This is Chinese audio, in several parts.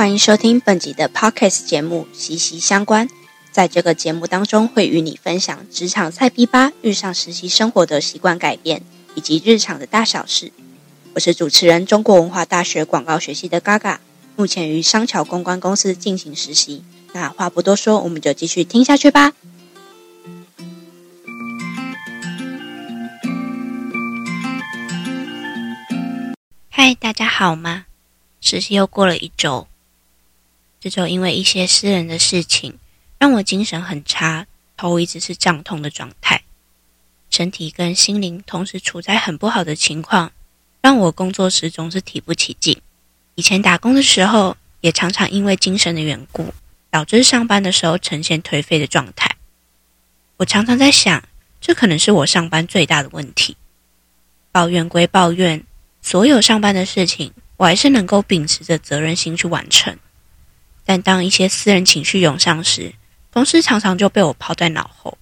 欢迎收听本集的 Podcast 节目《息息相关》。在这个节目当中，会与你分享职场菜逼吧遇上实习生活的习惯改变，以及日常的大小事。我是主持人，中国文化大学广告学系的 Gaga，目前于商桥公关公司进行实习。那话不多说，我们就继续听下去吧。嗨，大家好吗？实习又过了一周，这周因为一些私人的事情，让我精神很差，头一直是胀痛的状态，身体跟心灵同时处在很不好的情况，让我工作时总是提不起劲。以前打工的时候，也常常因为精神的缘故，导致上班的时候呈现颓废的状态。我常常在想，这可能是我上班最大的问题。抱怨归抱怨。所有上班的事情，我还是能够秉持着责任心去完成。但当一些私人情绪涌上时，公司常常就被我抛在脑后。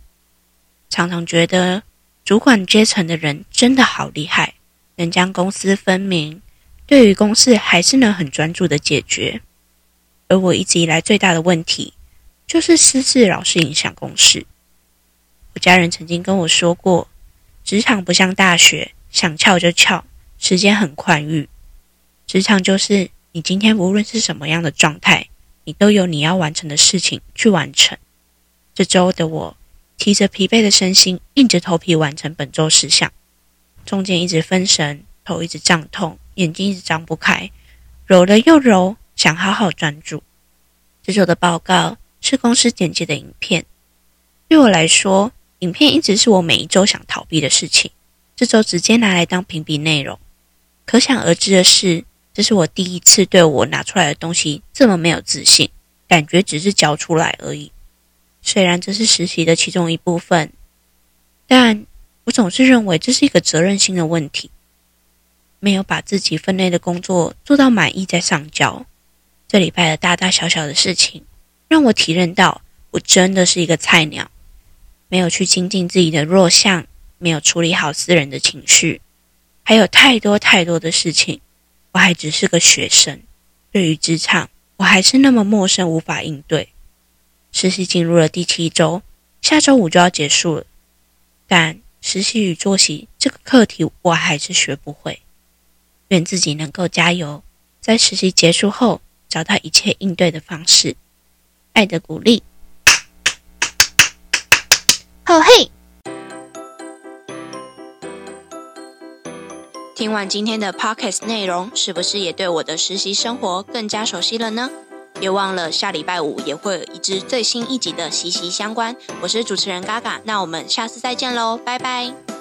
常常觉得主管阶层的人真的好厉害，能将公私分明，对于公事还是能很专注的解决。而我一直以来最大的问题，就是私事老是影响公事。我家人曾经跟我说过，职场不像大学，想翘就翘。时间很宽裕，职场就是你今天无论是什么样的状态，你都有你要完成的事情去完成。这周的我提着疲惫的身心，硬着头皮完成本周事项，中间一直分神，头一直胀痛，眼睛一直张不开，揉了又揉，想好好专注。这周的报告是公司简介的影片，对我来说，影片一直是我每一周想逃避的事情，这周直接拿来当评比内容。可想而知的是，这是我第一次对我拿出来的东西这么没有自信，感觉只是交出来而已。虽然这是实习的其中一部分，但我总是认为这是一个责任心的问题，没有把自己分内的工作做到满意再上交。这礼拜的大大小小的事情，让我体认到我真的是一个菜鸟，没有去精进自己的弱项，没有处理好私人的情绪。还有太多太多的事情，我还只是个学生，对于职场我还是那么陌生，无法应对。实习进入了第七周，下周五就要结束了，但实习与作息这个课题我还是学不会。愿自己能够加油，在实习结束后找到一切应对的方式。爱的鼓励，好嘿。听完今天的 p o c k e t 内容，是不是也对我的实习生活更加熟悉了呢？别忘了下礼拜五也会有一支最新一集的息息相关。我是主持人嘎嘎，那我们下次再见喽，拜拜。